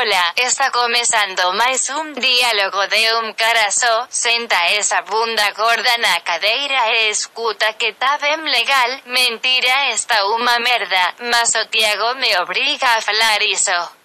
Hola, está comenzando mais um diálogo de um cara só. Senta essa bunda gorda na cadeira e escuta que tá bem legal. Mentira, está uma merda, mas o Tiago me obriga a falar isso.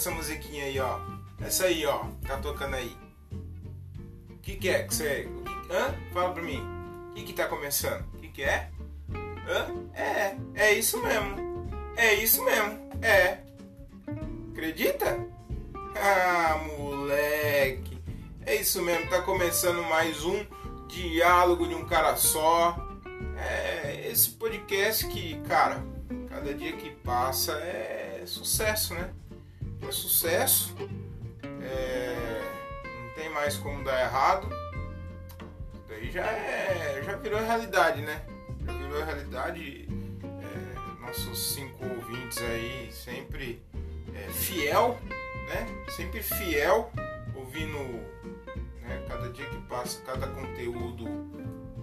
Essa musiquinha aí, ó. Essa aí, ó. Tá tocando aí. O que que é que você... que- Hã? Fala pra mim. O que que tá começando? O que que é? Hã? É, é isso mesmo. É isso mesmo. É. Acredita? Ah, moleque. É isso mesmo. Tá começando mais um diálogo de um cara só. É esse podcast que, cara, cada dia que passa é sucesso, né? É sucesso. É, não tem mais como dar errado. Isso daí já é. já virou realidade, né? Já virou realidade. É, nossos cinco ouvintes aí sempre é, fiel, né? Sempre fiel, ouvindo né, cada dia que passa, cada conteúdo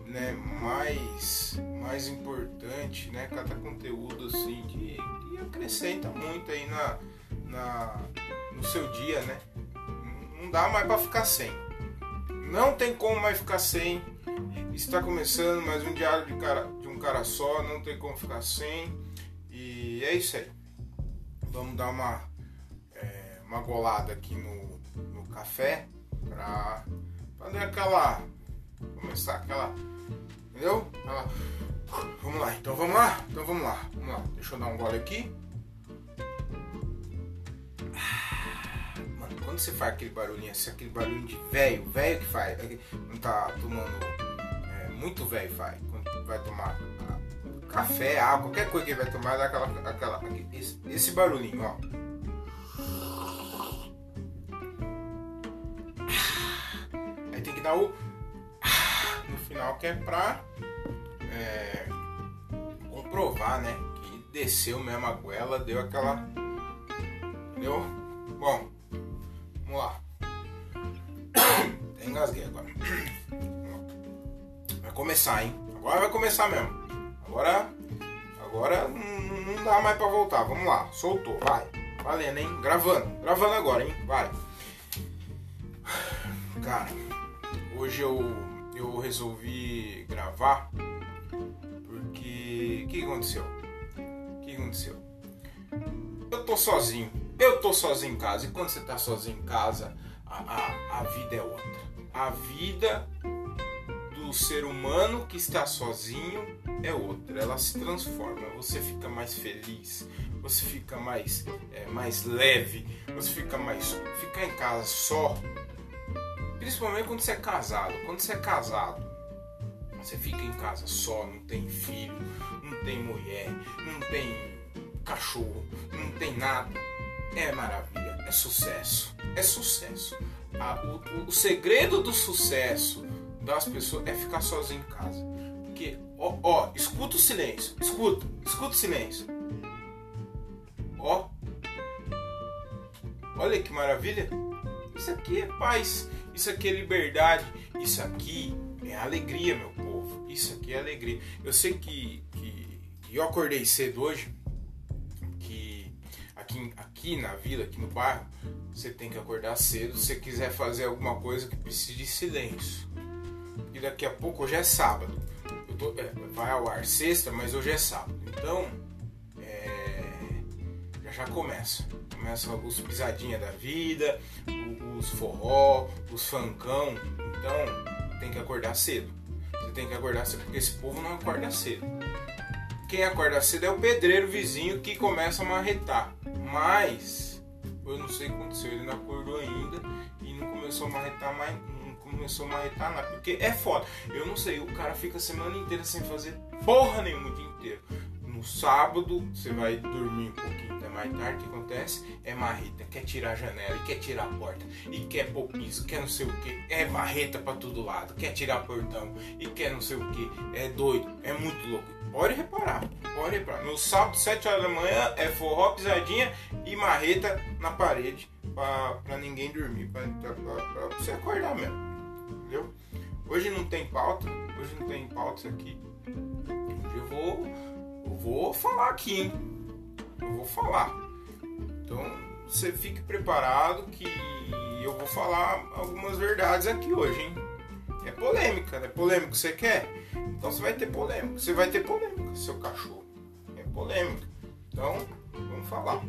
né, mais, mais importante, né? Cada conteúdo assim que, que acrescenta muito aí na, na, no seu dia, né? Não dá mais para ficar sem. Não tem como mais ficar sem. Está começando mais um diário de, cara, de um cara só, não tem como ficar sem. E é isso aí. Vamos dar uma, é, uma golada aqui no, no café para dar aquela. começar aquela Entendeu? Ah, vamos lá, então vamos lá, então vamos lá, vamos lá. Deixa eu dar um gole aqui. Mano, quando você faz aquele barulhinho assim, aquele barulho de velho, velho que faz, é não tá tomando é, muito velho faz. Quando vai tomar café, água, qualquer coisa que vai tomar, dá aquela, aquela, esse, esse barulhinho, ó. Aí tem que dar o no final que é pra é, comprovar, né? Que desceu mesmo a goela, deu aquela. Entendeu? Bom, vamos lá. Engasguei agora. Vai começar, hein? Agora vai começar mesmo. Agora. Agora não não dá mais pra voltar. Vamos lá, soltou, vai. Valendo, hein? Gravando. Gravando agora, hein? Vai. Cara, hoje eu, eu resolvi gravar porque. O que aconteceu? O que aconteceu? Eu tô sozinho. Eu tô sozinho em casa. E quando você tá sozinho em casa, a, a, a vida é outra. A vida do ser humano que está sozinho é outra. Ela se transforma. Você fica mais feliz. Você fica mais, é, mais leve. Você fica mais. Ficar em casa só Principalmente quando você é casado. Quando você é casado, você fica em casa só, não tem filho, não tem mulher, não tem cachorro, não tem nada. É maravilha, é sucesso. É sucesso. O, o- segredo do sucesso das pessoas é ficar sozinho em casa. Porque, ó, ó, escuta o silêncio. Escuta, escuta o silêncio. Ó. Olha que maravilha. Isso aqui é paz, isso aqui é liberdade, isso aqui é alegria, meu povo. Isso aqui é alegria. Eu sei que, que eu acordei cedo hoje, aqui, aqui na vila, aqui no bairro, você tem que acordar cedo se quiser fazer alguma coisa que precise de silêncio. E daqui a pouco, hoje é sábado. Tô- é, vai ao ar sexta, mas hoje é sábado. Então, é, já já começa. Começa os pisadinha da vida, os forró, os funkão. Então tem que acordar cedo. Você tem que acordar cedo, porque esse povo não acorda cedo. Quem acorda cedo é o pedreiro vizinho que começa a marretar. Mas eu não sei o que aconteceu, ele não acordou ainda e não começou a marretar mais. Não começou a marretar nada. Porque é foda. Eu não sei, o cara fica a semana inteira sem fazer porra nenhuma o dia inteiro. No sábado, você vai dormir um pouquinho até mais tarde, o que acontece? É marreta, quer tirar a janela, quer tirar a porta, e quer pôr piso, quer não sei o que, é marreta pra todo lado, quer tirar portão, e quer não sei o que, é doido, é muito louco. Pode reparar, pode reparar. No sábado, 7 horas da manhã, é forró, pisadinha e marreta na parede pra ninguém dormir, pra você acordar mesmo. Entendeu? Hoje não tem pauta, hoje não tem pauta aqui. Eu vou, eu vou falar aqui, hein? Eu vou falar. Então você fique preparado que eu vou falar algumas verdades aqui hoje, hein? É polêmica, né? Polêmico você quer? Então você vai ter polêmica. Você vai ter polêmica, seu cachorro. É polêmica. Então, vamos falar.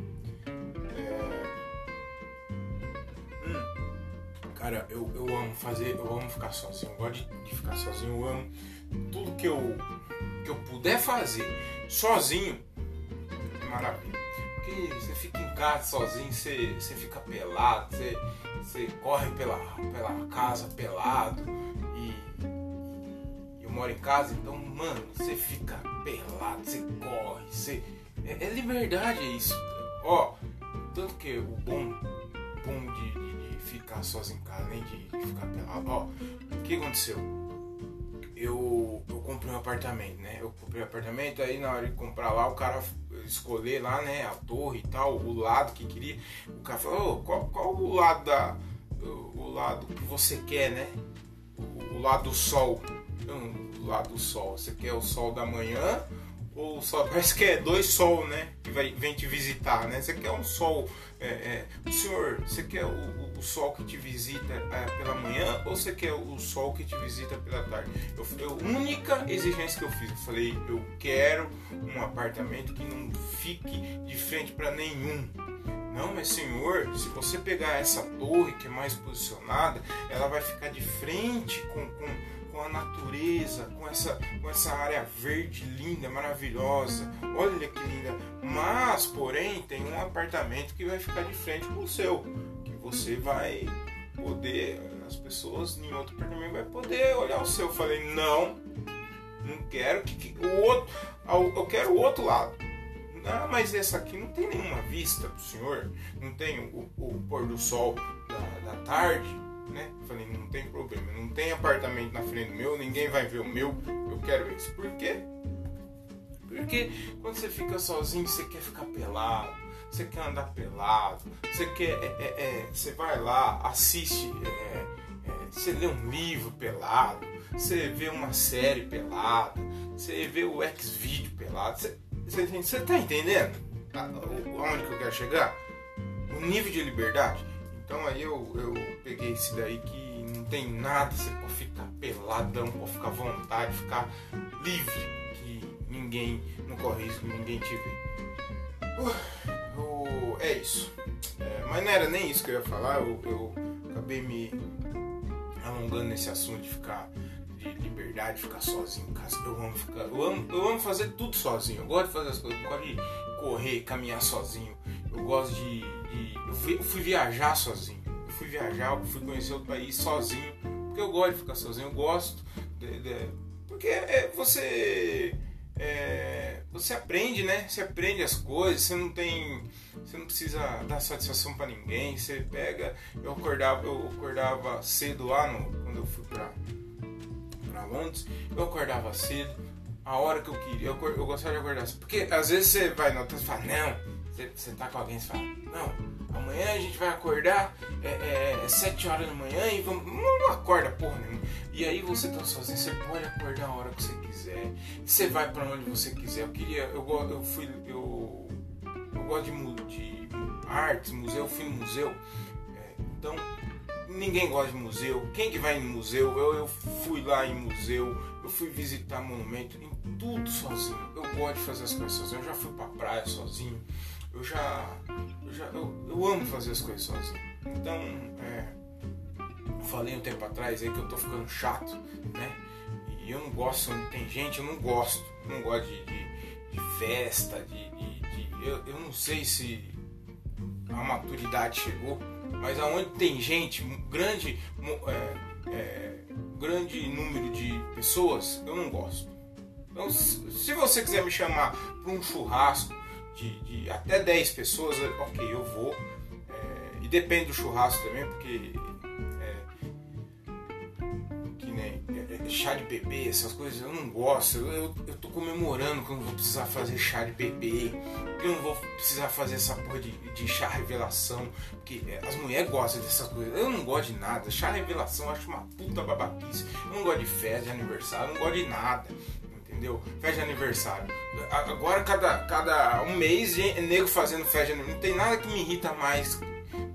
É... Hum. Cara, eu, eu amo fazer, eu amo ficar sozinho. Eu gosto de, de ficar sozinho. Eu amo tudo que eu, que eu puder fazer sozinho. É maravilha. Porque você fica em casa sozinho, você, você fica pelado, você, você corre pela, pela casa pelado eu moro em casa, então, mano, você fica pelado, você corre, você. É, é liberdade, é isso. Ó, tanto que o bom, bom de, de, de, ficar sozinho em casa, nem de, de ficar pelado, ó, o que aconteceu? Eu, eu comprei um apartamento, né? Eu comprei um apartamento, aí na hora de comprar lá, o cara escolher lá, né, a torre e tal, o lado que queria. O cara falou, oh, qual, qual o lado da. O, lado que você quer, né? O, o lado do sol lado do sol. Você quer o sol da manhã ou sol. Parece que é dois sol, né? Que vai, vem te visitar, né? Você quer um sol. É, é, senhor, você quer o, o, sol que te visita é, pela manhã ou você quer o sol que te visita pela tarde? Eu, eu, única exigência que eu fiz, eu falei, eu quero um apartamento que não fique de frente para nenhum. Não, mas senhor, se você pegar essa torre que é mais posicionada, ela vai ficar de frente com, com com a natureza, com essa, com essa área verde linda, maravilhosa. Olha que linda. Mas, porém, tem um apartamento que vai ficar de frente com o seu, que você vai poder, as pessoas em outro apartamento vai poder olhar o seu. Eu falei, não, não quero que, que o outro, eu quero o outro lado. Ah, mas essa aqui não tem nenhuma vista do senhor, não tem o, o pôr do sol da, da tarde né? Falei, não tem problema, não tem apartamento na frente do meu, ninguém vai ver o meu, eu quero isso. Por quê? Porque quando você fica sozinho, você quer ficar pelado, você quer andar pelado, você quer. É, é, é, você vai lá, assiste, é, é, você lê um livro pelado, você vê uma série pelada, você vê o X-Video pelado. Você, você, você tá entendendo aonde que eu quero chegar? O nível de liberdade. Então aí eu, eu peguei esse daí que não tem nada, você pode ficar peladão, pode ficar à vontade, ficar livre, que ninguém não corre risco, ninguém te vê. Uh, uh, é isso. É, mas não era nem isso que eu ia falar, eu, eu acabei me alongando nesse assunto de ficar de liberdade, de ficar sozinho em casa. Eu amo ficar, eu amo, eu amo fazer tudo sozinho. Eu gosto de fazer as coisas, eu gosto de correr, caminhar sozinho. Eu gosto de eu fui, eu fui, viajar sozinho. Eu fui viajar, eu fui conhecer outro país sozinho. Porque eu gosto de ficar sozinho, eu gosto. De, de, porque é, você. É, você aprende, né? Você aprende as coisas, você não tem. Você não precisa dar satisfação para ninguém. Você pega. Eu acordava, eu acordava cedo lá no, quando eu fui pra, pra Londres. Eu acordava cedo, a hora que eu queria. Eu, eu gostava de acordar cedo. Porque às vezes você vai notar e fala, não você, tá com alguém e fala, não, amanhã a gente vai acordar é, é, é 7 horas da manhã e vamos. Não acorda porra nenhuma. E aí você tá sozinho, você pode acordar a hora que você quiser. Você vai para onde você quiser. Eu queria. Eu, eu fui. Eu, eu gosto de, de artes, museu, eu fui no museu. É, então, ninguém gosta de museu. Quem que vai em museu? Eu, eu fui lá em museu, eu fui visitar monumento, em tudo sozinho. Eu gosto de fazer as coisas sozinho. Eu já fui pra praia sozinho eu já. Eu, já eu, eu amo fazer as coisas sozinho. Então, é, eu falei um tempo atrás aí que eu tô ficando chato, né? E eu não gosto, tem gente, eu não gosto. Eu não gosto de, de, de festa, de. de, de eu, eu não sei se a maturidade chegou, mas aonde tem gente, grande, é, é, grande número de pessoas, eu não gosto. Então, se você quiser me chamar para um churrasco, de, de até 10 pessoas, ok, eu vou. É, e depende do churrasco também, porque é, nem, chá de bebê, essas coisas, eu não gosto. Eu, eu, eu tô comemorando que eu não vou precisar fazer chá de bebê, que eu não vou precisar fazer essa porra de, de chá revelação, porque é, as mulheres gostam dessas coisas. Eu não gosto de nada. Chá revelação eu acho uma puta babaquice. Eu não gosto de festa de aniversário, eu não gosto de nada. Entendeu? Festa de aniversário. Agora, cada, cada um mês, nego fazendo festa de aniversário. Não tem nada que me irrita mais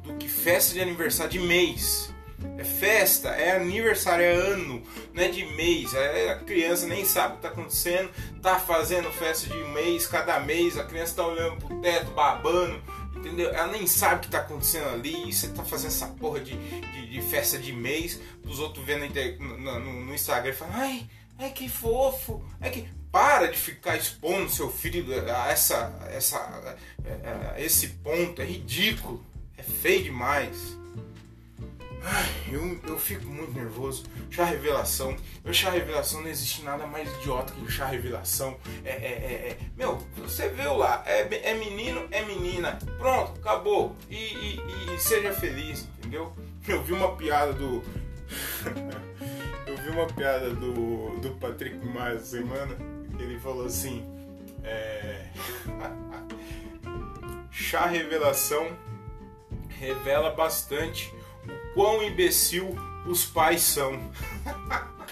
do que festa de aniversário de mês. É festa, é aniversário, é ano, não é de mês. É, a criança nem sabe o que está acontecendo, tá fazendo festa de mês, cada mês, a criança está olhando pro teto, babando, entendeu? Ela nem sabe o que está acontecendo ali, e você tá fazendo essa porra de, de, de festa de mês, os outros vendo no, no, no Instagram e falam, ai, ai que fofo, é que para de ficar expondo seu filho a essa, essa, a, esse ponto, é ridículo, é feio demais. Ai, eu, eu fico muito nervoso. Chá revelação. O chá revelação não existe nada mais idiota que chá revelação. É, é, é, é. Meu, você viu lá, é, é menino, é menina. Pronto, acabou. E, e, e seja feliz, entendeu? Eu vi uma piada do. vi uma piada do, do Patrick Maia semana. Ele falou assim. É... chá revelação revela bastante quão imbecil os pais são.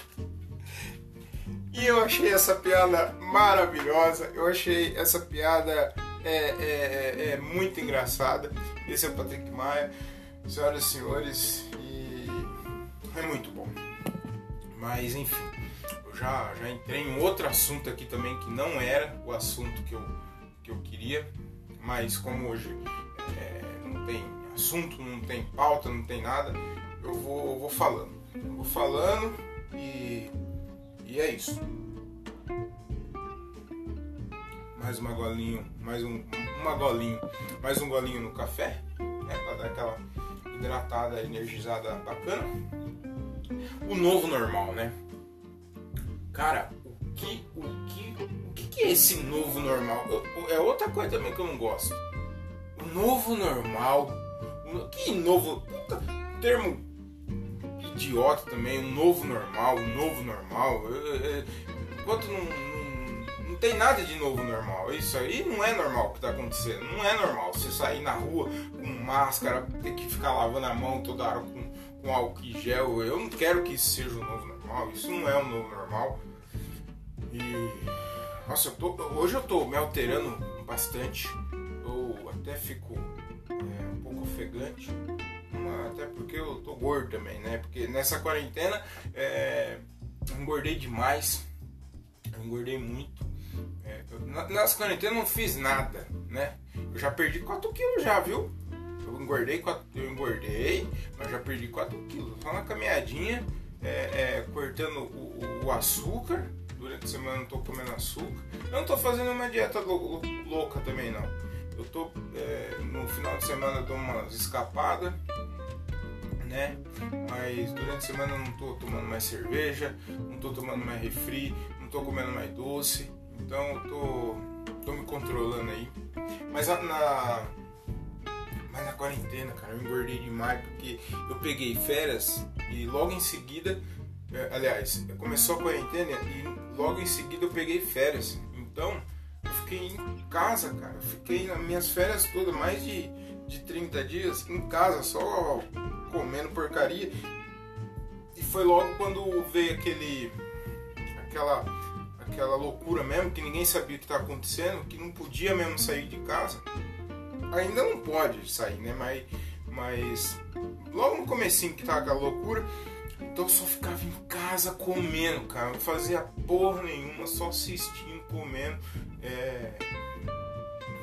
e eu achei essa piada maravilhosa, eu achei essa piada é, é, é, é muito engraçada. Esse é o Patrick Maia, senhoras e senhores, e é muito bom. Mas enfim, eu já, já entrei em outro assunto aqui também que não era o assunto que eu, que eu queria, mas como hoje é, não tem assunto, não tem pauta, não tem nada, eu vou, eu vou falando. Eu vou falando e, e é isso. Mais uma golinho, mais um, uma golinho, mais um golinho no café, né, para dar aquela hidratada, energizada bacana. O novo normal, né? Cara, o que, o que, o que, que é esse novo normal? É outra coisa também que eu não gosto. O novo normal que novo. Termo idiota também, um novo normal, um novo normal. Enquanto não, não, não, tem nada de novo normal. Isso aí não é normal o que está acontecendo. Não é normal você sair na rua com máscara, ter que ficar lavando a mão toda hora com, com álcool gel. Eu não quero que isso seja o novo normal. Isso não é o novo normal. E. Nossa, eu tô, hoje eu tô me alterando bastante. Eu até fico é, um pouco ofegante, até porque eu tô gordo também, né? Porque nessa quarentena é, engordei demais, eu engordei muito. É, eu, nessa quarentena eu não fiz nada, né? Eu já perdi 4 quilos já, viu? Engordei, 4, eu engordei, mas já perdi 4 quilos. Só na caminhadinha, é, é, cortando o, o, açúcar. Durante a semana eu não tô comendo açúcar. Eu não tô fazendo uma dieta louca também, não eu tô é, no final de semana eu dou umas escapadas, né? Mas durante a semana eu não tô tomando mais cerveja, não tô tomando mais refri, não tô comendo mais doce, então eu tô, tô me controlando aí. Mas na mas na quarentena, cara, eu engordei demais porque eu peguei férias e logo em seguida, é, aliás, começou a quarentena e logo em seguida eu peguei férias. Então, fiquei em casa, cara. Fiquei nas minhas férias todas, mais de, de 30 dias em casa, só comendo porcaria. E foi logo quando veio aquele. aquela. aquela loucura mesmo, que ninguém sabia o que estava acontecendo, que não podia mesmo sair de casa. Ainda não pode sair, né? Mas. Mas. Logo no comecinho que tava aquela loucura. Então eu só ficava em casa comendo, cara. Não fazia porra nenhuma, só assistindo, comendo é,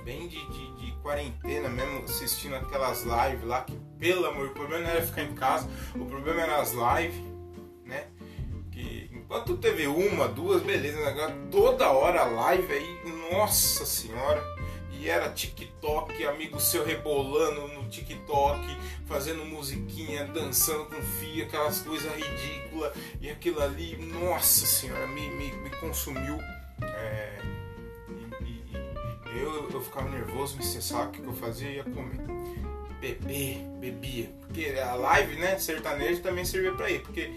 bem de, de, de, quarentena mesmo, assistindo aquelas lives lá, que pelo amor, o problema não era ficar em casa, o problema era as lives, né? Que enquanto teve uma, duas, beleza, agora toda hora live aí, nossa senhora. E era TikTok, amigo seu rebolando no TikTok, fazendo musiquinha, dançando com fio, aquelas coisas ridículas. E aquilo ali, nossa senhora, me, me, me consumiu. É, eu, eu ficava nervoso, me estressava, o que, eu fazia? ia comer. Beber, bebia. Porque a live, né, sertanejo também servia pra ir. Porque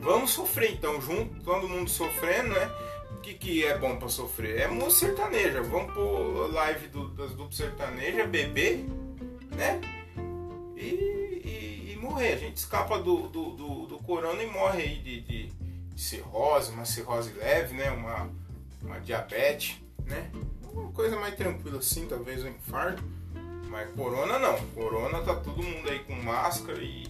Vamos sofrer então, junto, todo mundo sofrendo, né? O que, que é bom para sofrer? É música sertaneja. Vamos pro live do, das duplas sertanejas, beber, né? E, e, e, morrer. A gente escapa do, do, do, do corona e morre aí de, de, de, cirrose, uma cirrose leve, né? Uma, uma diabetes, né? Uma coisa mais tranquila assim, talvez um infarto. Mas corona não. Corona tá todo mundo aí com máscara e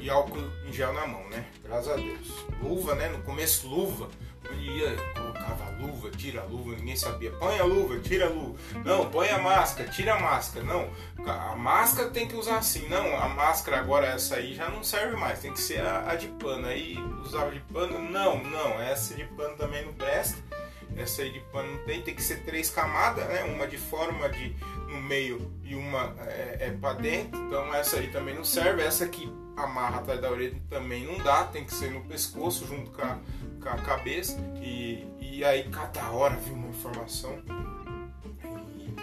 e álcool em gel na mão, né? Graças a Deus. Luva, né? No começo, luva. Eu ia, colocava luva, tira a luva, ninguém sabia. Põe a luva, tira a luva. Não, põe a máscara, tira a máscara. Não, a máscara tem que usar assim. Não, a máscara agora, essa aí já não serve mais. Tem que ser a, a de pano. Aí usava de pano. Não, não, essa de pano também não presta. Essa aí de pano não tem, tem que ser três camadas, né? Uma de fora, uma de no meio e uma é, é para dentro. Então essa aí também não serve. Essa aqui amarra atrás da orelha também não dá, tem que ser no pescoço junto com a, com a cabeça. E, e aí cada hora viu uma informação e,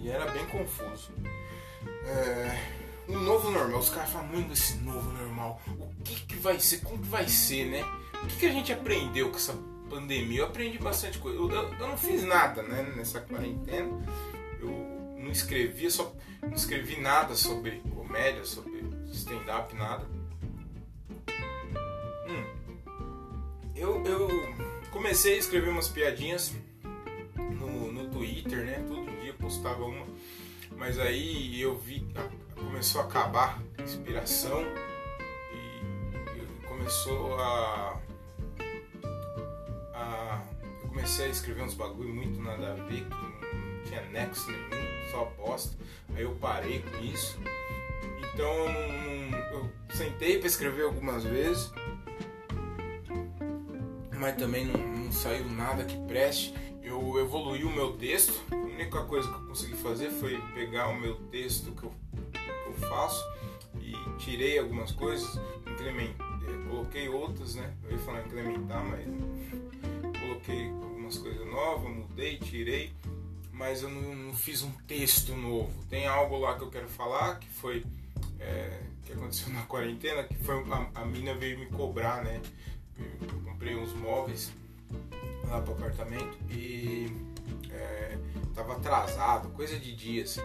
e era bem confuso. É, o novo normal, os caras falam muito desse novo normal. O que, que vai ser? Como que vai ser, né? O que, que a gente aprendeu com essa pandemia? Eu aprendi bastante coisa. Eu, eu, eu não fiz nada né, nessa quarentena. Eu não escrevi, só não escrevi nada sobre comédia, sobre stand-up, nada. Hum. Eu, eu comecei a escrever umas piadinhas no, no Twitter, né? Todo dia postava uma. Mas aí eu vi, começou a acabar a inspiração e começou a, a. Eu comecei a escrever uns bagulho muito nada a ver, que não tinha nexo nenhum, só aposta. Aí eu parei com isso. Então eu sentei para escrever algumas vezes, mas também não, não, saiu nada que preste. Eu evoluí o meu texto. A única coisa que eu consegui fazer foi pegar o meu texto que eu, que eu faço e tirei algumas coisas, incrementei, coloquei outras, né? Eu ia falar incrementar, mas novas, mudei, tirei, mas eu não, não fiz um texto novo. Tem algo lá que eu quero falar que foi é, que aconteceu na quarentena, que foi a, a mina veio me cobrar, né? Eu comprei uns móveis lá pro apartamento e é, tava atrasado, coisa de dias.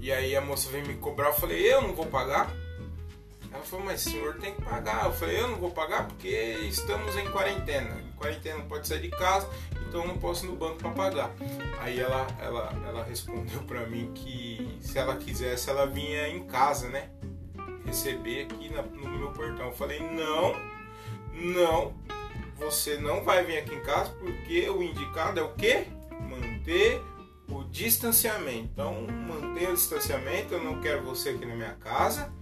E aí a moça veio me cobrar, eu falei, eu não vou pagar. Ela falou, mas senhor tem que pagar. Eu falei, eu não vou pagar porque estamos em quarentena. Em quarentena não pode sair de casa, então eu não posso ir no banco para pagar. Aí ela, ela, ela respondeu para mim que se ela quisesse, ela vinha em casa, né? Receber aqui na, no meu portão. Eu falei, não, não, você não vai vir aqui em casa porque o indicado é o quê? Manter o distanciamento. Então, manter o distanciamento, eu não quero você aqui na minha casa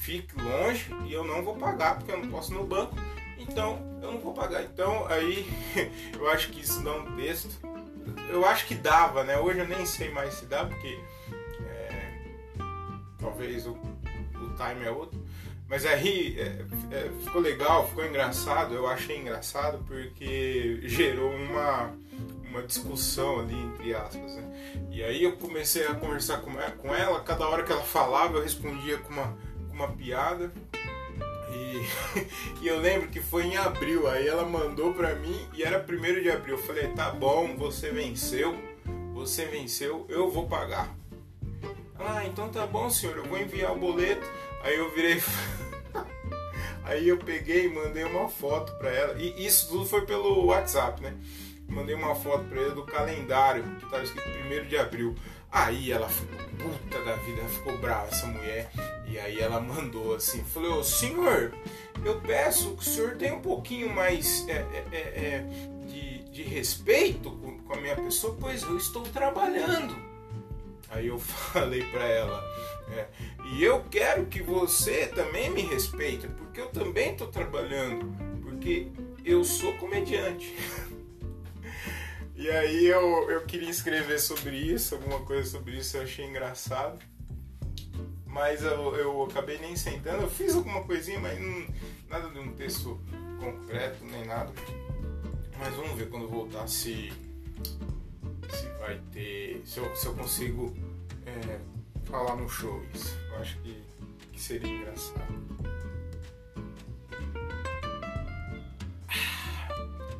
fique longe e eu não vou pagar porque eu não posso ir no banco, então eu não vou pagar. Então aí eu acho que isso dá um texto. Eu acho que dava, né? Hoje eu nem sei mais se dá, porque é, talvez o, o time é outro. Mas aí é, é, ficou legal, ficou engraçado, eu achei engraçado porque gerou uma, uma discussão ali, entre aspas. Né? E aí eu comecei a conversar com ela, com ela, cada hora que ela falava eu respondia com uma uma piada. E, e, eu lembro que foi em abril, aí ela mandou pra mim e era primeiro de abril. Eu falei, tá bom, você venceu, você venceu, eu vou pagar. Ah, então tá bom, senhor, eu vou enviar o boleto. Aí eu virei. aí eu peguei e mandei uma foto pra ela. E isso tudo foi pelo WhatsApp, né? Mandei uma foto pra ela do calendário, que tava escrito primeiro de abril. Aí ela ficou puta da vida, ficou brava, essa mulher. E aí ela mandou assim, falou, senhor, eu peço que o senhor tenha um pouquinho mais é, é, é, é, de, de respeito com, a minha pessoa, pois eu estou trabalhando. Aí eu falei para ela, é, e eu quero que você também me respeite, porque eu também estou trabalhando, porque eu sou comediante. E aí eu, eu queria escrever sobre isso, alguma coisa sobre isso, eu achei engraçado. Mas eu, eu acabei nem sentando, eu fiz alguma coisinha, mas não, nada de um texto concreto nem nada. Mas vamos ver quando voltar se, se vai ter. Se eu, se eu consigo é, falar no show isso. Eu acho que, que seria engraçado.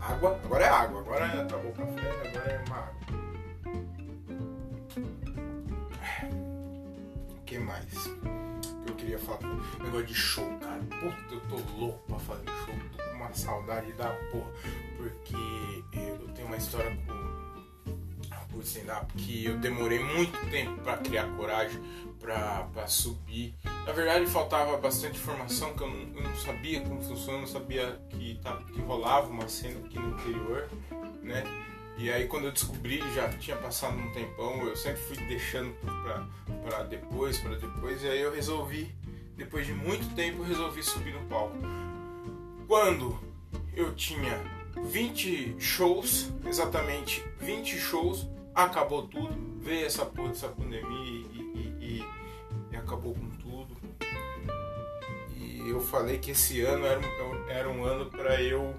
Água, agora é água, agora acabou o café, agora é uma água. O que mais? Eu queria falar. Negócio de show, cara. Puta, eu tô louco pra fazer show. Tô com uma saudade da porra. Porque eu tenho uma história com o stand-up que eu demorei muito tempo para criar coragem para subir. Na verdade, faltava bastante informação que eu não, eu não sabia como funciona, eu não sabia que, tá, que rolava uma cena aqui no interior, né? E aí quando eu descobri, já tinha passado um tempão, eu sempre fui deixando para depois, para depois, e aí eu resolvi, depois de muito tempo, resolvi subir no palco. Quando eu tinha 20 shows, exatamente 20 shows, acabou tudo, veio essa porra dessa pandemia e, e, e, e, acabou com tudo. E eu falei que esse ano era, era um ano para eu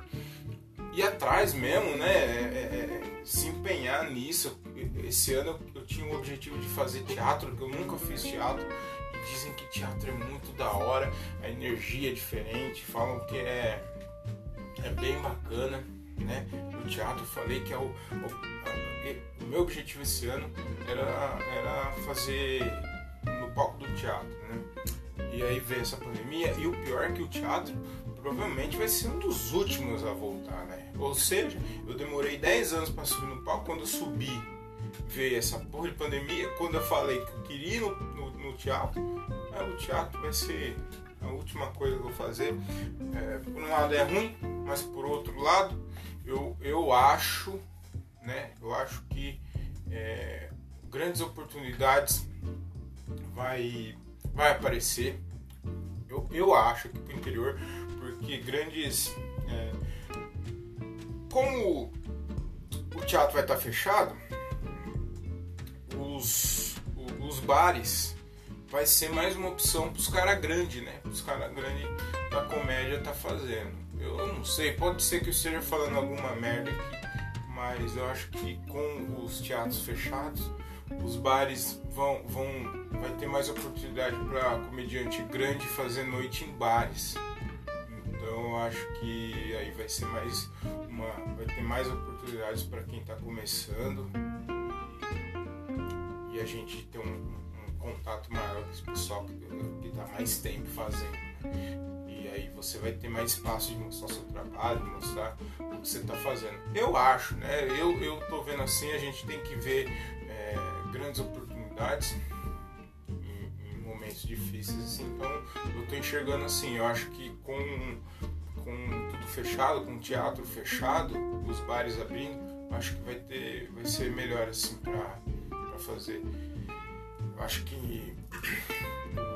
ir atrás mesmo, né? É, é, é, se empenhar nisso. Esse ano eu tinha o objetivo de fazer teatro, que eu nunca fiz teatro. E dizem que teatro é muito da hora, a energia é diferente, falam que é, é bem bacana, né? O teatro falei que é o, o o meu objetivo esse ano era, era fazer no palco do teatro, né? E aí veio essa pandemia e o pior é que o teatro provavelmente vai ser um dos últimos a voltar, né? Ou seja, eu demorei 10 anos para subir no palco, quando eu subi veio essa porra de pandemia, quando eu falei que eu queria ir no, no, no teatro, é, o teatro vai ser a última coisa que eu vou fazer. É, por um lado é ruim, mas por outro lado eu, eu acho né? Eu acho que é, grandes oportunidades vai, vai aparecer. Eu, eu acho que para o interior, porque grandes. É, como o teatro vai estar fechado, os, os bares vai ser mais uma opção para os caras grandes, né? Os caras grandes da comédia tá fazendo. Eu não sei, pode ser que eu esteja falando alguma merda aqui mas eu acho que com os teatros fechados, os bares vão, vão vai ter mais oportunidade para comediante grande fazer noite em bares. Então eu acho que aí vai ser mais uma, vai ter mais oportunidades para quem está começando e, e, a gente ter um, um, contato maior com esse pessoal que está mais tempo fazendo. Né? Aí você vai ter mais espaço de mostrar seu trabalho, de mostrar o que você está fazendo. Eu acho, né? Eu, eu tô vendo assim, a gente tem que ver é, grandes oportunidades em, em, momentos difíceis, assim, então eu tô enxergando assim, eu acho que com, com tudo fechado, com o teatro fechado, os bares abrindo, acho que vai ter, vai ser melhor assim para fazer. Eu acho que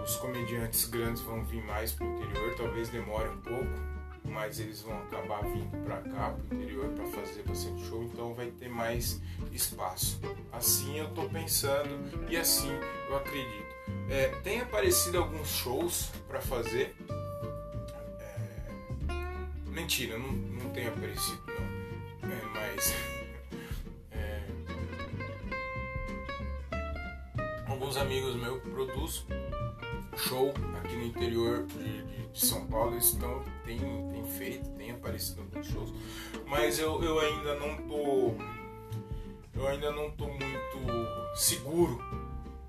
os comediantes grandes vão vir mais para o interior, talvez demore um pouco, mas eles vão acabar vindo para cá, para o interior, para fazer bastante show, então vai ter mais espaço. Assim eu estou pensando e assim eu acredito. É, tem aparecido alguns shows para fazer. É, mentira, não, não tem aparecido não. É, alguns amigos meus produzem show aqui no interior de, de, São Paulo, estão, tem, tem feito, tem aparecido alguns shows, mas eu, eu ainda não tô eu ainda não tô muito seguro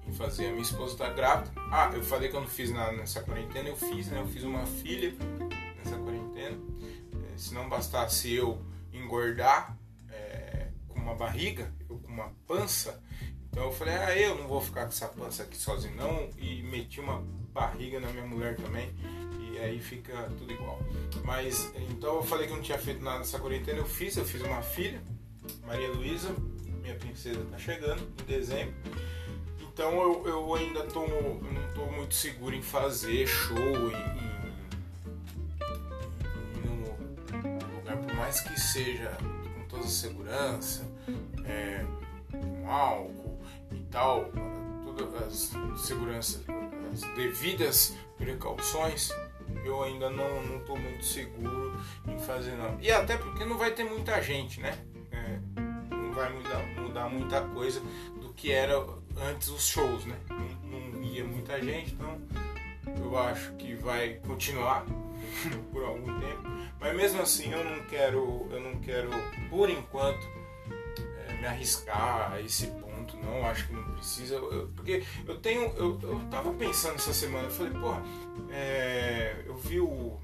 em fazer. A minha esposa está grávida. Ah, eu falei que eu não fiz nada nessa quarentena, eu fiz, né? Eu fiz uma filha nessa quarentena. É, se não bastasse eu engordar é, com uma barriga, eu com uma pança, então eu falei, ah, eu não vou ficar com essa pança aqui sozinho não. E meti uma barriga na minha mulher também. E aí fica tudo igual. Mas então eu falei que eu não tinha feito nada nessa quarentena. Eu fiz, eu fiz uma filha, Maria Luísa, minha princesa tá chegando em dezembro. Então eu, eu ainda tô, não tô muito seguro em fazer show em, em, em lugar, por mais que seja com toda a segurança, é, com álcool tal, todas as seguranças, as devidas precauções, eu ainda não estou muito seguro em fazer não. E até porque não vai ter muita gente, né? É, não vai mudar, mudar muita coisa do que era antes os shows, né? Não, não guia muita gente, então eu acho que vai continuar por algum tempo. Mas mesmo assim eu não quero, eu não quero por enquanto é, me arriscar a esse ponto, não, acho que não precisa. Eu, porque eu tenho. Eu, eu tava pensando essa semana, eu falei, porra, é, eu vi o.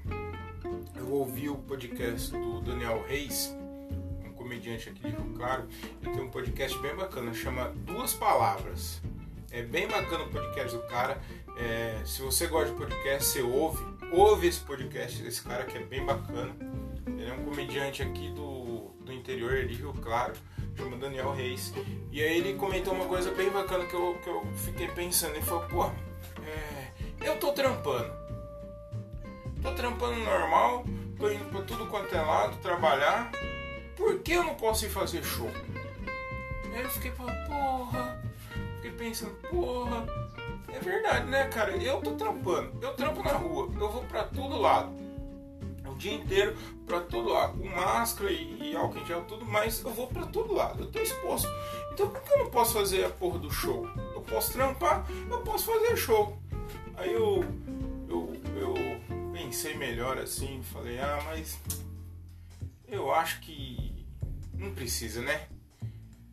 Eu ouvi o podcast do Daniel Reis, um comediante aqui de Rio Claro. Ele tem um podcast bem bacana, chama Duas Palavras. É bem bacana o podcast do cara. É, se você gosta de podcast, você ouve. Ouve esse podcast desse cara que é bem bacana. Ele é um comediante aqui do, do interior de Rio Claro, chama Daniel Reis. E aí ele comentou uma coisa bem bacana que eu, que eu fiquei pensando. Ele falou, pô, é, eu tô trampando. Tô trampando normal, tô indo pra tudo quanto é lado trabalhar. Por que eu não posso ir fazer show? Aí eu fiquei falando, porra fiquei pensando, porra, é verdade, né, cara? Eu tô trampando, eu trampo na rua, eu vou pra todo lado. O dia inteiro pra todo lado, com máscara e, e álcool em gel, tudo, mas eu vou pra todo lado, eu tô exposto. Então por que eu não posso fazer a porra do show? Eu posso trampar, eu posso fazer show. Aí eu, eu, eu pensei melhor assim, falei, ah, mas eu acho que não precisa, né?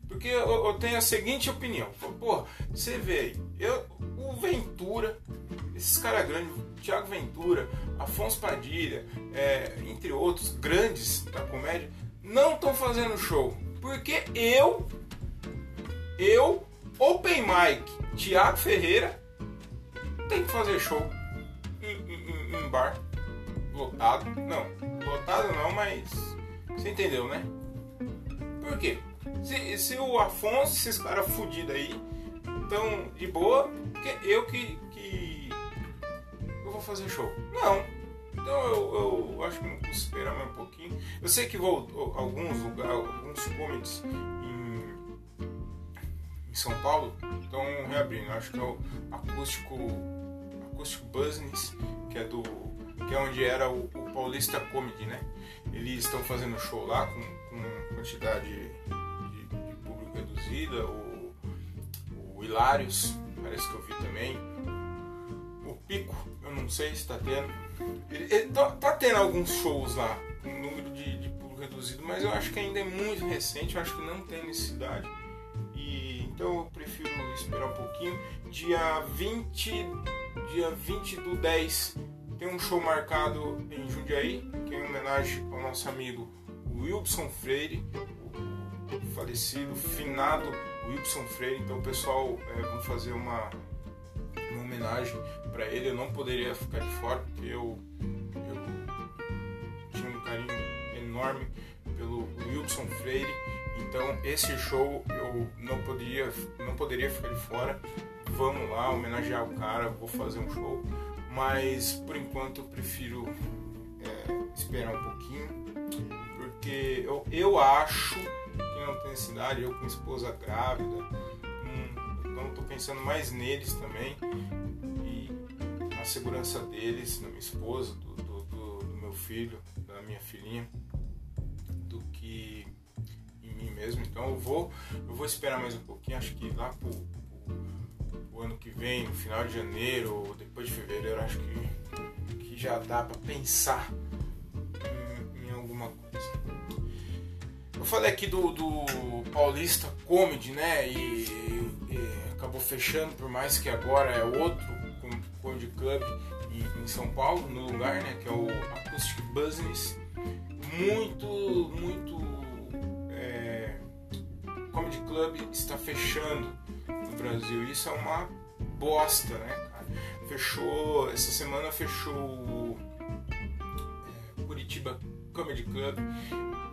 Porque eu, eu, tenho a seguinte opinião. Pô, você vê, eu, o Ventura, esses caras grandes, Thiago Ventura, Afonso Padilha, é, entre outros grandes da comédia, não estão fazendo show. Porque eu, eu, Open Mic, Thiago Ferreira, tem que fazer show em, em, em bar lotado. Não, lotado não, mas você entendeu, né? Por quê? Se, se o Afonso, esses caras fudidos aí, estão de boa, porque eu que. Vou fazer show. Não. Então eu, eu acho que não posso esperar mais um pouquinho. Eu sei que vou, alguns lugares, alguns comedies em, em São Paulo estão reabrindo. Acho que é o acústico. Acústico Business, que é do. que é onde era o, o Paulista Comedy, né? Eles estão fazendo show lá com, com quantidade Vida, o, o Hilários, parece que eu vi também. O Pico, eu não sei se está tendo. Ele, ele tá, tá, tendo alguns shows lá, um número de, de público reduzido, mas eu acho que ainda é muito recente, eu acho que não tem necessidade. E, então eu prefiro esperar um pouquinho. Dia 20, dia 20 do 10 tem um show marcado em Jundiaí, que é em homenagem ao nosso amigo Wilson Freire, falecido, finado Wilson Freire. Então, o pessoal, é, vamos fazer uma, uma homenagem para ele. Eu não poderia ficar de fora, porque eu, eu tinha um carinho enorme pelo Wilson Freire. Então, esse show eu não poderia, não poderia ficar de fora. Vamos lá, homenagear o cara, vou fazer um show. Mas, por enquanto, eu prefiro é, esperar um pouquinho, porque eu, eu acho que não tem cidade, eu com esposa grávida, hum, então estou pensando mais neles também na segurança deles, da minha esposa, do, do, do, do meu filho, da minha filhinha, do que em mim mesmo. Então eu vou, eu vou esperar mais um pouquinho, acho que lá pro, pro, pro ano que vem, no final de janeiro ou depois de fevereiro, acho que, que já dá para pensar em, em alguma coisa. Eu falei aqui do, do Paulista Comedy, né? E, e, acabou fechando, por mais que agora é outro Club em, São Paulo, no lugar, né? Que é o Acoustic Business. Muito, muito. É, Comedy Club está fechando no Brasil. Isso é uma bosta, né, cara? Fechou. Essa semana fechou é, Curitiba Comedy Club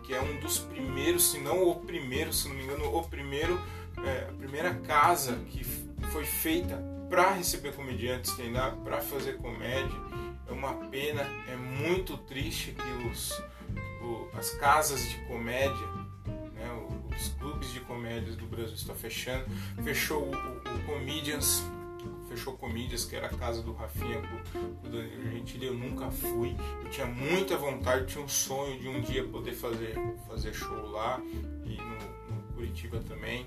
que é um dos primeiros, se não o primeiro, se não me engano, o primeiro, é, a primeira casa que foi feita para receber comediantes stand-up, para fazer comédia. É uma pena, é muito triste que os, o, as casas de comédia, né, os clubes de comédias do Brasil estão fechando. Fechou o, o, o Comedians fechou Comídias, que era a casa do Rafinha, do, Danilo Gentili, eu nunca fui. Eu tinha muita vontade, tinha um sonho de um dia poder fazer, fazer show lá e no, no Curitiba também.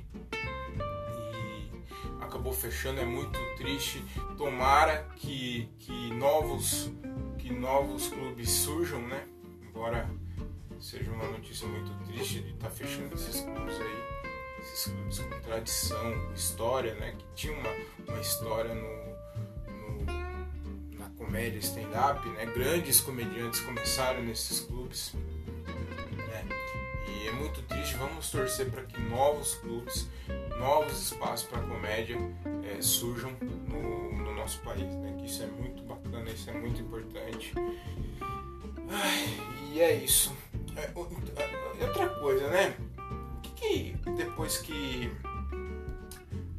Acabou fechando, é muito triste. Tomara que, que novos que novos clubes surjam, né? Embora seja uma notícia muito triste de estar tá fechando esses clubes aí, esses clubes com tradição, história, né? Que tinha uma, uma história no, no na comédia stand-up, né? Grandes comediantes começaram nesses clubes, né? E é muito triste. Vamos torcer para que novos clubes, novos espaços para comédia é, surjam no, no, nosso país, né? Que isso é muito bacana, isso é muito importante. Ai, e é isso. É, é, outra coisa, né? O que, que depois que.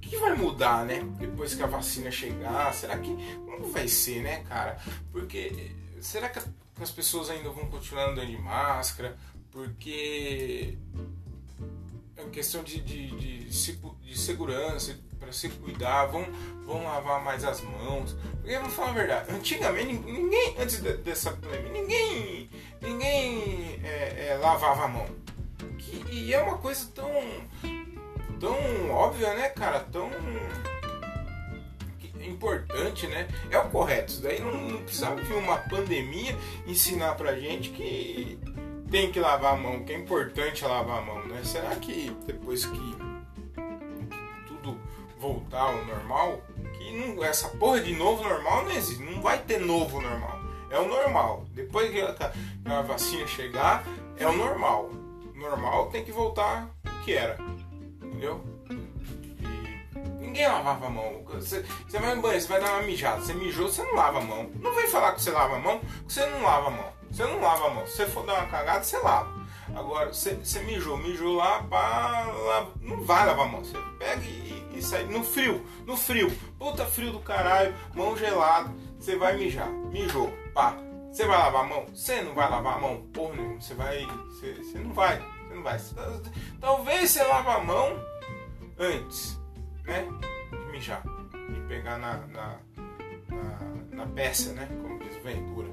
Que vai mudar, né? Depois que a vacina chegar? Será que. Como vai ser, né, cara? Porque. Será que as pessoas ainda vão continuar andando de máscara? Porque. Questão de, de, de, de segurança, para se cuidar, vão, vão lavar mais as mãos. Porque vamos falar a verdade, antigamente ninguém, antes dessa pandemia, ninguém ninguém é, é, lavava a mão. Que, e é uma coisa tão, tão óbvia, né, cara? Tão importante, né? É o correto. Isso daí não, não precisava vir uma pandemia ensinar pra gente que tem que lavar a mão, que é importante lavar a mão, né? Será que depois que tudo voltar ao normal, que não, essa porra de novo normal não existe, não vai ter novo normal é o normal. Depois que a, a vacina chegar, é o normal. Normal tem que voltar o que era. Entendeu? Ninguém lavava a mão. Você, você vai no banheiro, você vai dar uma mijada. Você mijou, você não lava a mão. Não vem falar que você lava a mão, que você não lava a mão. Você não lava a mão. Se você for dar uma cagada, você lava. Agora, você, você mijou, mijou lá, pá, lá, não vai lavar a mão. Você pega e, e sai no frio, no frio. Puta frio do caralho, mão gelada, você vai mijar. Mijou pá, você vai lavar a mão? Você não vai lavar a mão? Porra nenhuma, você vai. Você, você não vai, você não vai. Talvez você lave a mão antes, né? De mijar. E pegar na, na, na, na peça, né? Como diz Ventura.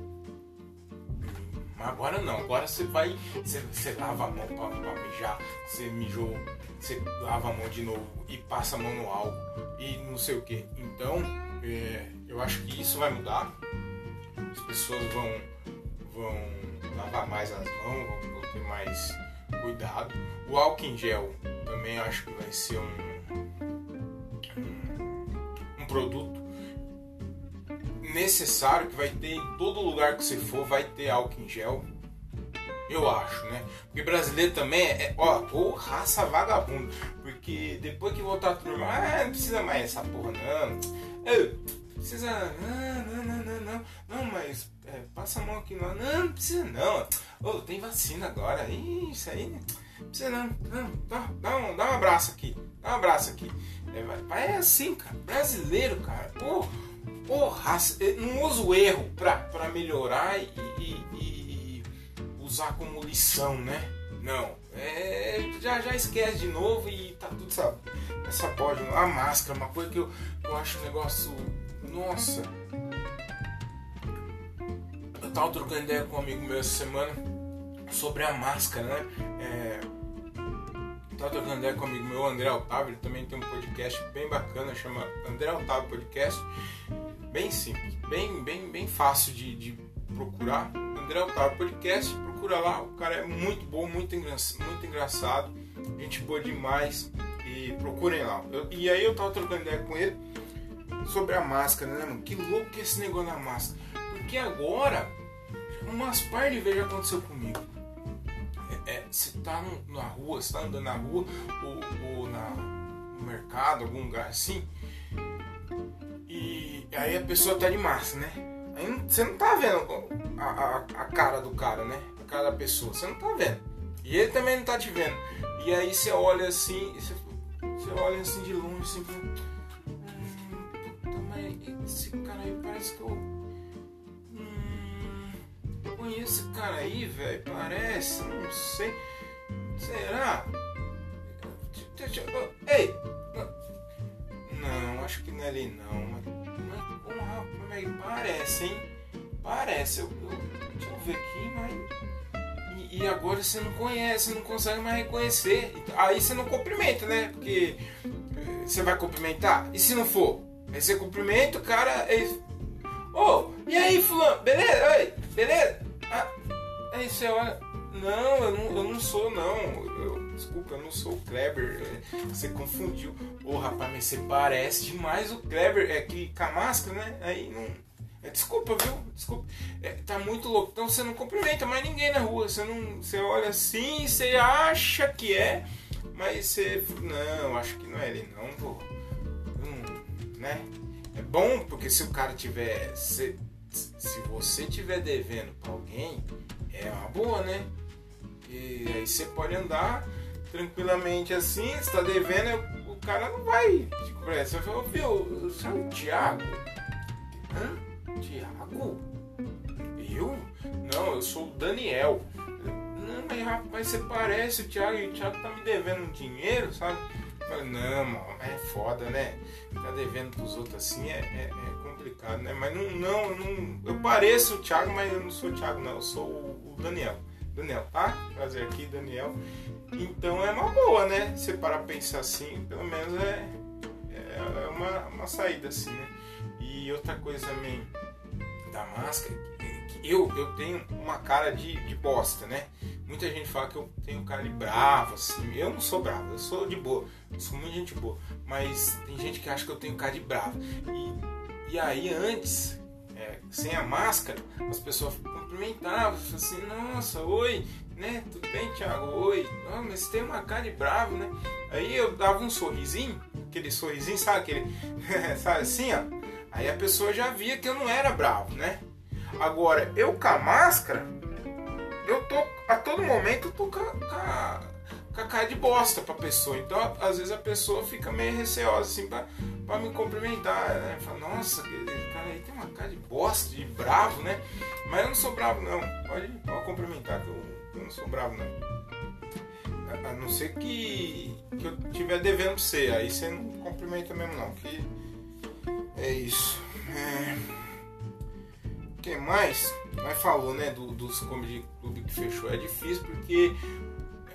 Mas agora não, agora você vai. Você, lava a mão pra, pra mijar, você mijou, você lava a mão de novo e passa a mão no álcool e não sei o que. Então, é, eu acho que isso vai mudar as pessoas vão, vão lavar mais as mãos, vão, vão ter mais cuidado. O álcool em gel também acho que vai ser um, um, um produto necessário que vai ter em todo lugar que você for, vai ter álcool em gel. Eu acho, né? Porque brasileiro também é, ó, ou raça vagabunda. Porque depois que voltar tudo normal, ah, não precisa mais essa porra, não. Eu, precisa. Não, não, não, não, não. Não, mas é, passa a mão aqui. Não, não, não precisa não. Oh, tem vacina agora. Isso aí. Não precisa não. não dá, dá, um, dá um abraço aqui. Dá um abraço aqui. É, é assim, cara. Brasileiro, cara. Pô, porra, não usa o erro pra melhorar e, e, e usar como lição, né? Não. É, já, já esquece de novo e tá tudo essa, essa pode. A máscara, uma coisa que eu, eu acho um negócio nossa! Eu tava trocando ideia com um amigo meu essa semana sobre a máscara, né? É, eu tava trocando ideia com um amigo meu, André Otávio, ele também tem um podcast bem bacana, chama André Otávio Podcast. Bem simples, bem, bem, bem fácil de, de procurar. André Otávio Podcast, procura lá, o cara é muito bom, muito, engra muito engraçado, gente boa demais e procurem lá. Eu, e aí eu tava trocando ideia com ele sobre a máscara, né, mano? Que louco que é esse negócio da máscara. Porque agora, umas par de vezes já aconteceu comigo. É, é, você tá na rua, você tá andando na rua ou, ou na, no mercado, algum lugar assim, e aí a pessoa tá de máscara, né? Aí você não tá vendo a, a, a cara do cara, né? A cara da pessoa, você não tá vendo. E ele também não tá te vendo. E aí você olha assim, você, olha assim de longe, assim, esse cara aí parece que eu. Hum, conheço esse cara aí, velho. Parece, não sei. Será? Ei! Acho que não é ali não. Mas, mas parece, hein? Parece. Eu, eu, deixa eu ver aqui, mas. E, e, agora você não conhece, não consegue mais reconhecer. Aí você não cumprimenta, né? Porque você vai cumprimentar? E se não for? Aí você cumprimenta o cara. Ele... Oh, e aí, fulano? Beleza? Oi, beleza? Ah, aí você olha. Não, eu não, eu não sou, não. Eu, desculpa, eu não sou o Kleber. Você confundiu. Ô, oh, rapaz, mas você parece demais o Kleber. É que com a máscara, né? Aí não. É, desculpa, viu? Desculpa. É, tá muito louco. Então você não cumprimenta mais ninguém na rua. Você não. Você olha assim, você acha que é, mas você. Não, acho que não é ele, não, pô. Hum, né? É bom porque se o cara tiver. Se, se você tiver devendo pra alguém, é uma boa, né? E aí você pode andar tranquilamente assim, você tá devendo, o cara não vai te cobrar. Você vai falar, viu, é o Thiago? Hã? Thiago? Eu? Não, eu sou o Daniel. Não, mas rapaz, você parece o Thiago e o Thiago tá me devendo um dinheiro, sabe? Falei, não, mano, é foda, né? Ficar devendo pros outros assim é, é, é complicado, né? Mas não, não, não, eu pareço o Thiago, mas eu não sou o Thiago, não, eu sou o, o Daniel. Daniel, tá? Trazer aqui, Daniel. Então é uma boa, né? Você parar pensar assim, pelo menos é, é uma, uma saída assim, né? E outra coisa também da máscara, que eu, eu tenho uma cara de, de bosta, né? Muita gente fala que eu tenho cara de bravo, assim. Eu não sou bravo, eu sou de boa. Eu sou muito gente boa. Mas tem gente que acha que eu tenho cara de bravo. E, e aí antes, é, sem a máscara, as pessoas cumprimentavam, assim, nossa, oi, né? Tudo bem, Thiago? Oi. Oh, mas tem uma cara de bravo, né? Aí eu dava um sorrisinho, aquele sorrisinho, sabe aquele, sabe assim, ó. Aí a pessoa já via que eu não era bravo, né? Agora, eu com a máscara, eu tô, a todo momento, tô com a, com a, cara de bosta pra pessoa. Então, às vezes a pessoa fica meio receosa, assim, pra, pra me cumprimentar, né? Fala, nossa, cara aí tem uma cara de bosta, de bravo, né? Mas eu não sou bravo, não. Pode, pode cumprimentar, que eu, eu não sou bravo, não. A, a não ser que, que eu estiver devendo você. Aí você não cumprimenta mesmo, não. Que é isso. É... O que mais? Nós falou, né, do, dos comedy clube que fechou. É difícil porque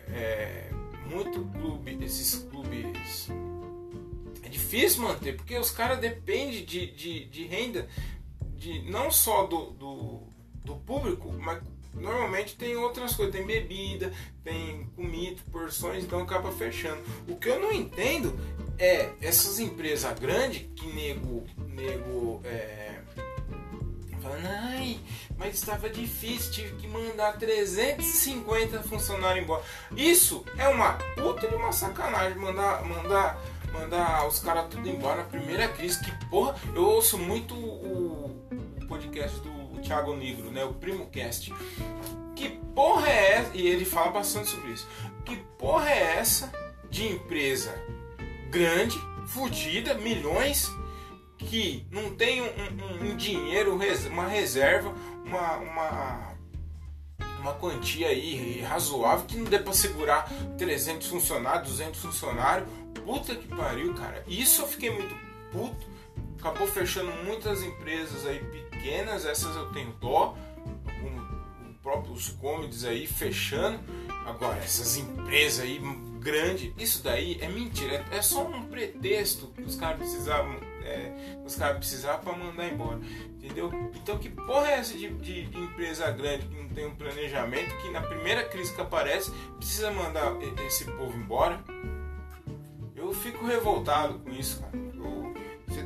é, muito clube, esses clubes é difícil manter, porque os caras dependem de, de, de, renda de não só do, do, do, público, mas normalmente tem outras coisas, tem bebida, tem comida, porções, então acaba fechando. O que eu não entendo é essas empresas grandes que nego, nego é, falando, ai, mas estava difícil, tive que mandar 350 funcionários embora. Isso é uma puta de uma sacanagem, mandar, mandar, mandar os caras tudo embora na primeira crise. Que porra, eu ouço muito o, o podcast do Thiago Negro, né, o Primo Cast. Que porra é essa? E ele fala bastante sobre isso. Que porra é essa de empresa grande, fodida, milhões, que não tem um, um, um dinheiro, uma reserva, uma, uma, uma quantia aí razoável que não dê para segurar 300 funcionários, 200 funcionários. Puta que pariu, cara. Isso eu fiquei muito puto. Acabou fechando muitas empresas aí pequenas, essas eu tenho dó. O próprio os comedies aí fechando. Agora, essas empresas aí grandes, isso daí é mentira. É só um pretexto que os caras precisavam é, os caras precisavam para mandar embora. Entendeu? Então que porra é essa de, de, de, empresa grande que não tem um planejamento, que na primeira crise que aparece precisa mandar esse povo embora? Eu fico revoltado com isso, cara.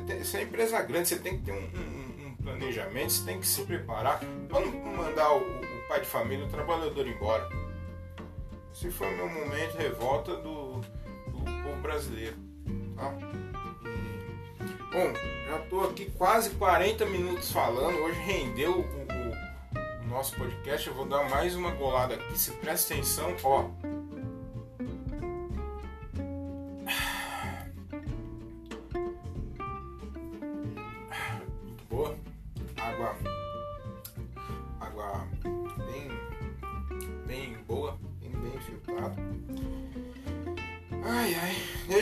Tem, você é empresa grande, você tem que ter um, um, um planejamento, você tem que se preparar para não mandar o, o, pai de família, o trabalhador embora. Esse foi o meu momento revolta do, do povo brasileiro. Tá? Bom, já estou aqui quase 40 minutos falando. Hoje rendeu o, o, o, nosso podcast. Eu vou dar mais uma golada aqui. Se presta atenção, ó.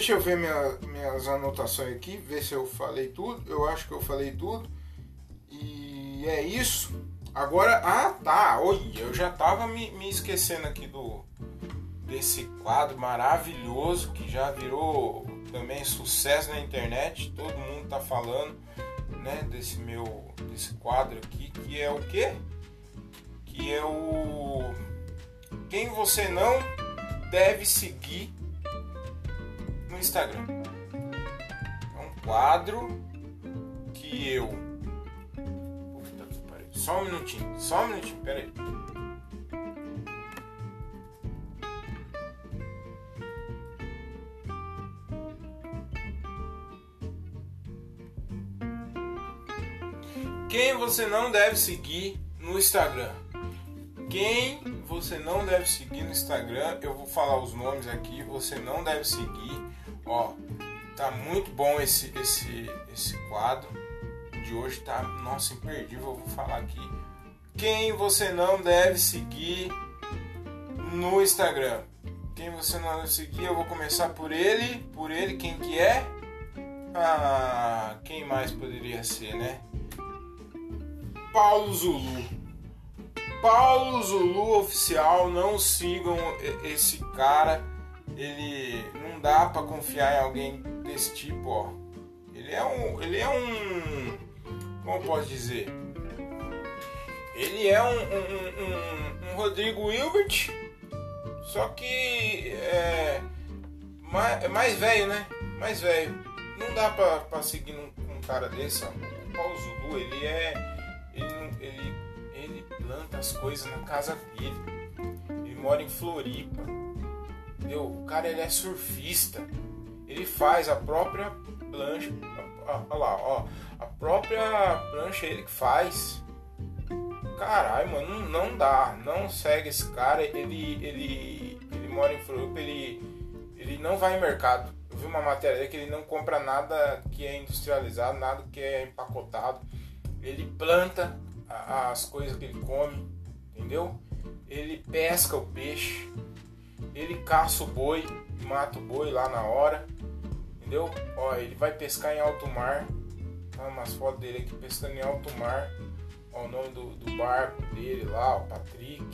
Deixa eu ver minha, minhas anotações aqui, ver se eu falei tudo. Eu acho que eu falei tudo. E é isso. Agora, ah tá, oi, eu já tava me, me esquecendo aqui do desse quadro maravilhoso que já virou também sucesso na internet, todo mundo tá falando, né, desse meu desse quadro aqui, que é o quê? Que é o quem você não deve seguir no Instagram. É um quadro que eu só um minutinho, só um minutinho, peraí. Quem você não deve seguir no Instagram? Quem você não deve seguir no Instagram? Eu vou falar os nomes aqui. Você não deve seguir. Ó, tá muito bom esse esse esse quadro de hoje. Tá, nossa, imperdível. Eu vou falar aqui. Quem você não deve seguir no Instagram? Quem você não deve seguir? Eu vou começar por ele. Por ele, quem que é? Ah, quem mais poderia ser, né? Paulo Zulu. Paulo Zulu oficial, não sigam esse cara. Ele não dá para confiar em alguém desse tipo, ó. Ele é um, ele é um, como posso dizer? Ele é um, um, um, um Rodrigo Hilbert, só que é mais, é mais velho, né? Mais velho. Não dá pra, seguir um, um cara desse, ó. O Paulo Zulu, ele é ele, ele, ele planta as coisas na casa dele. Ele mora em Floripa. Entendeu? O cara ele é surfista. Ele faz a própria plancha. Olha lá, ó. A própria plancha ele que faz. Caralho, mano, não, dá. Não segue esse cara. Ele, ele, ele mora em Floripa. Ele, ele não vai em mercado. Eu vi uma matéria que ele não compra nada que é industrializado, nada que é empacotado ele planta as coisas que ele come, entendeu? Ele pesca o peixe, ele caça o boi, mata o boi lá na hora, entendeu? Ó, ele vai pescar em alto mar. Tá umas fotos dele aqui pescando em alto mar. Ó, o nome do, do barco dele lá, o Patrick.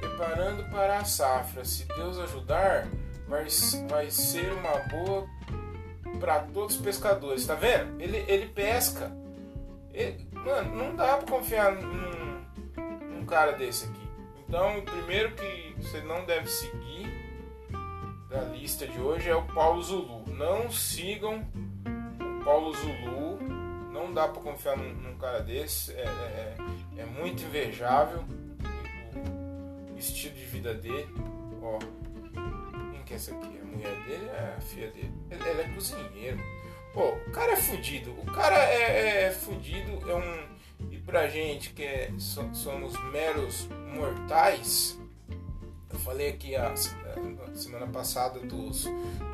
Preparando para a safra. Se Deus ajudar, vai, vai ser uma boa para todos os pescadores. Tá vendo? Ele, ele pesca ele, mano, não dá pra confiar num, num cara desse aqui. Então, o primeiro que você não deve seguir da lista de hoje é o Paulo Zulu. Não sigam o Paulo Zulu. Não dá pra confiar num, num cara desse. É, é, é, é muito invejável o, estilo de vida dele. Ó, quem que é essa aqui? A mulher dele é a filha dele. Ele, ele é cozinheiro. Pô, o cara é fudido. O cara é, é fudido, é um. Pra gente que é, somos meros mortais, eu falei aqui a, a semana passada dos,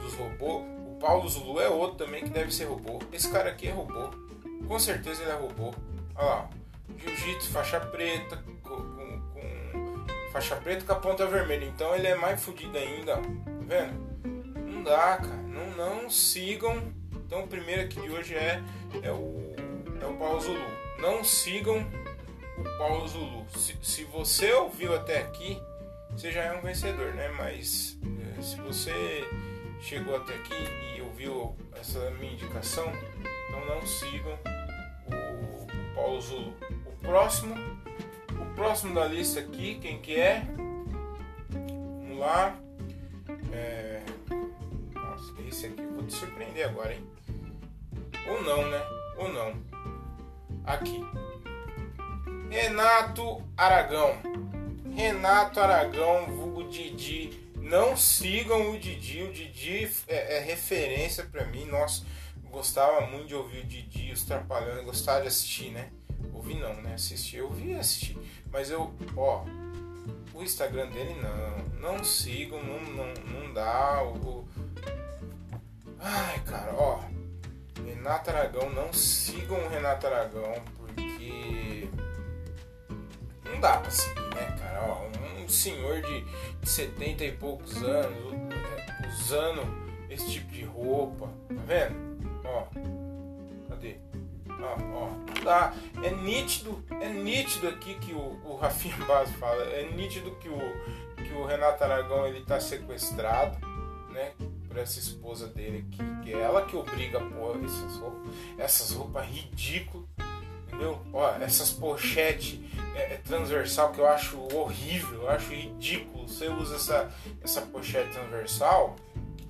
dos robôs. O Paulo Zulu é outro também que deve ser robô. Esse cara aqui é robô. Com certeza ele é robô. Olha lá. Jiu-jitsu, faixa preta, com, com, com, faixa preta com a ponta vermelha. Então ele é mais fudido ainda, ó. Tá vendo? Não dá, cara. Não, não sigam então o primeiro aqui de hoje é, é, o, é o Paulo Zulu. Não sigam o Paulo Zulu. Se, se você ouviu até aqui, você já é um vencedor, né? Mas é, se você chegou até aqui e ouviu essa minha indicação, então não sigam o, o Paulo Zulu. O próximo, o próximo da lista aqui, quem que é? Vamos lá. É... Nossa, esse aqui eu vou te surpreender agora, hein? Ou não, né? Ou não. Aqui. Renato Aragão. Renato Aragão, vulgo Didi. Não sigam o Didi. O Didi é, é referência para mim. Nossa, gostava muito de ouvir o Didi, os Trapalhões. Gostava de assistir, né? Ouvir não, né? Assistir, eu ouvi assistir. Mas eu, ó, o Instagram dele não. Não sigam, não, não, não dá. O... Ai, cara, ó Renato Aragão, não sigam o Renato Aragão, porque não dá pra seguir, né, cara? Ó, um senhor de 70 e poucos anos usando esse tipo de roupa, tá vendo? Ó, cadê? Ó, ó, não dá. É nítido, é nítido aqui que o, o Rafinha Base fala, é nítido que o, que o Renato Aragão ele tá sequestrado, né? Por essa esposa dele, que, que é ela que obriga a pôr essas roupas, essas roupas ridículas, entendeu? Ó, essas pochetes é, é, transversal que eu acho horrível, eu acho ridículo. Você usa essa, essa pochete transversal,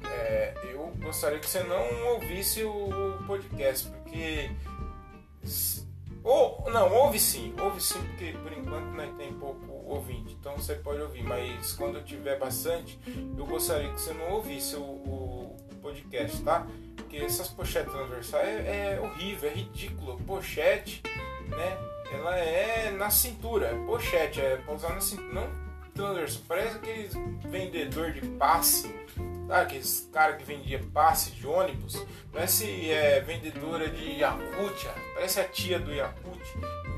é, eu gostaria que você não ouvisse o podcast, porque ou, não, ouve sim, ouve sim, porque por enquanto né, tem pouco ouvinte, então você pode ouvir, mas quando tiver bastante, eu gostaria que você não ouvisse o, o podcast, tá? Porque essas pochetes transversais é, é horrível, é ridículo. Pochete, né? Ela é na cintura, é pochete, é pra usar na cintura, não transversal. Parece aqueles vendedor de passe Sabe aqueles cara que vendia passe de ônibus? Parece é, vendedora de Yakut, parece a tia do Yakut.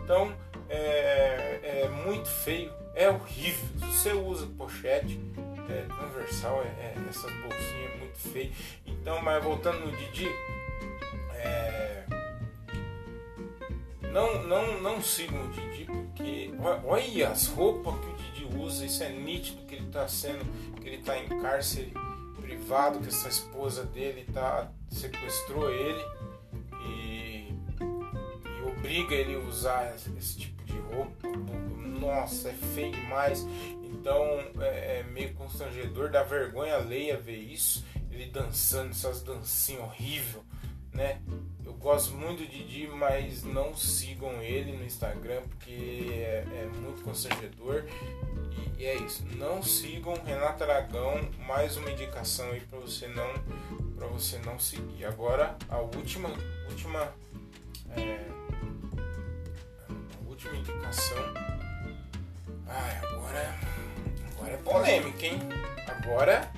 Então é, é, muito feio, é horrível. Se você usa pochete é, transversal, é, é, essas é muito feio. Então, mas voltando no Didi, é, não, não, não sigam o Didi porque olha as roupas que o Didi usa, isso é nítido que ele está sendo, que ele está em cárcere privado que essa esposa dele tá, sequestrou ele e, e obriga ele a usar esse, tipo. Nossa, é feio demais. Então é, é meio constrangedor, dá vergonha alheia ver isso. Ele dançando, essas dancinhas horríveis, né? Eu gosto muito de Didi, mas não sigam ele no Instagram porque é, é muito constrangedor. E é isso. Não sigam Renato Aragão. Mais uma indicação aí para você não para você não seguir. Agora a última última é, última indicação. Ai, agora agora é polêmica, hein? Agora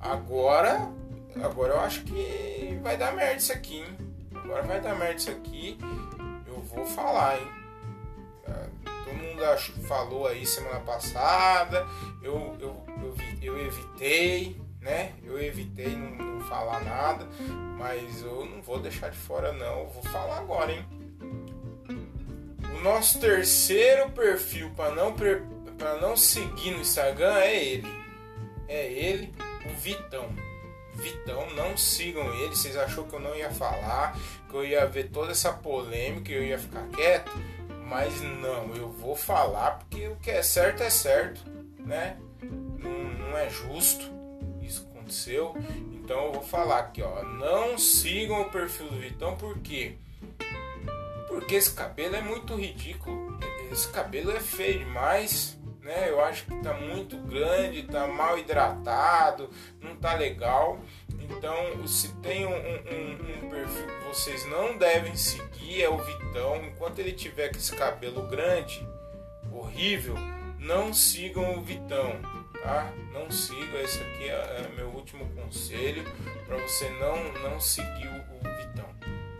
agora agora eu acho que vai dar merda isso aqui, hein? Agora vai dar merda isso aqui. Eu vou falar, hein? mundo falou aí semana passada, eu, eu, eu, eu evitei, né? Eu evitei não, não, falar nada, mas eu não vou deixar de fora não, eu vou falar agora, hein? Nosso terceiro perfil para não, para não seguir no Instagram é ele. É ele, o Vitão. Vitão, não sigam ele. Vocês achou que eu não ia falar, que eu ia ver toda essa polêmica e eu ia ficar quieto? Mas não, eu vou falar porque o que é certo é certo, né? Não, não é justo isso aconteceu. Então eu vou falar aqui, ó. Não sigam o perfil do Vitão, por quê? Porque esse cabelo é muito ridículo. Esse cabelo é feio demais, né? Eu acho que tá muito grande, tá mal hidratado, não tá legal. Então, se tem um, um, um, perfil que vocês não devem seguir, é o Vitão. Enquanto ele tiver com esse cabelo grande, horrível, não sigam o Vitão, tá? Não sigam. Esse aqui é, é meu último conselho para você não, não seguir o, o Vitão.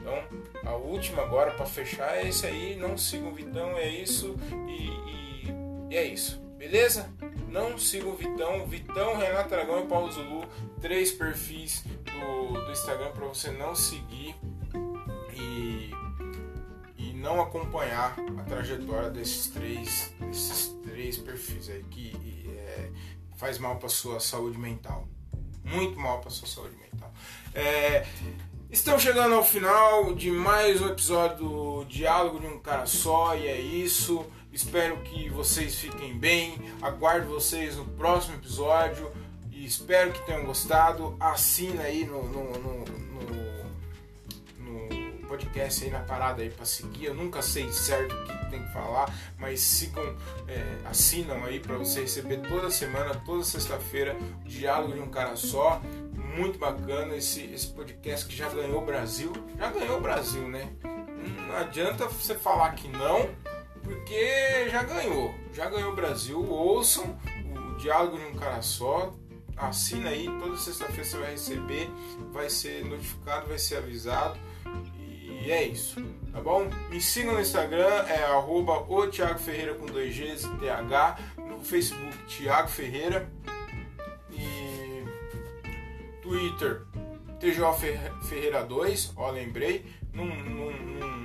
Então, a última agora para fechar é esse aí. Não sigam o Vitão, é isso. e, e, e é isso. Beleza? Não sigam o Vitão. Vitão, Renato Aragão e Paulo Zulu. Três perfis do, do Instagram para você não seguir e, e não acompanhar a trajetória desses três, desses três perfis aí que é, faz mal para sua saúde mental. Muito mal para sua saúde mental. É, Estamos chegando ao final de mais um episódio do Diálogo de um Cara Só e é isso. Espero que vocês fiquem bem. Aguardo vocês no próximo episódio e espero que tenham gostado. Assina aí no, no, no, no podcast aí na parada aí para seguir. Eu nunca sei certo o que tem que falar, mas sigam, é, assinam aí para você receber toda semana, toda sexta-feira, diálogo de um cara só. Muito bacana esse, esse podcast que já ganhou o Brasil. Já ganhou o Brasil, né? Não adianta você falar que não porque já ganhou, já ganhou o Brasil. Ouçam o Diálogo de um Cara Só. Assina aí, toda sexta-feira você vai receber, vai ser notificado, vai ser avisado. E é isso, tá bom? Me sigam no Instagram, é arroba o Thiago Ferreira com dois Gs, TH, no Facebook Thiago Ferreira Twitter TJ Ferreira 2, ó, lembrei, num, num, num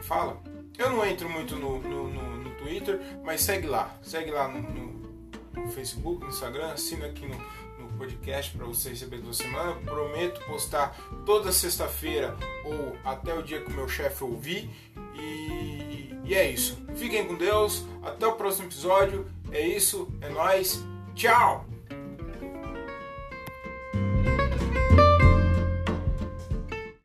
que fala? Eu não entro muito no, no, no, no Twitter, mas segue lá. Segue lá no, Facebook, no Instagram, assina aqui no, no podcast para você receber toda semana. Prometo postar toda sexta-feira ou até o dia que o meu chefe ouvir. E, e é isso. Fiquem com Deus. Até o próximo episódio. É isso. É nós. Tchau.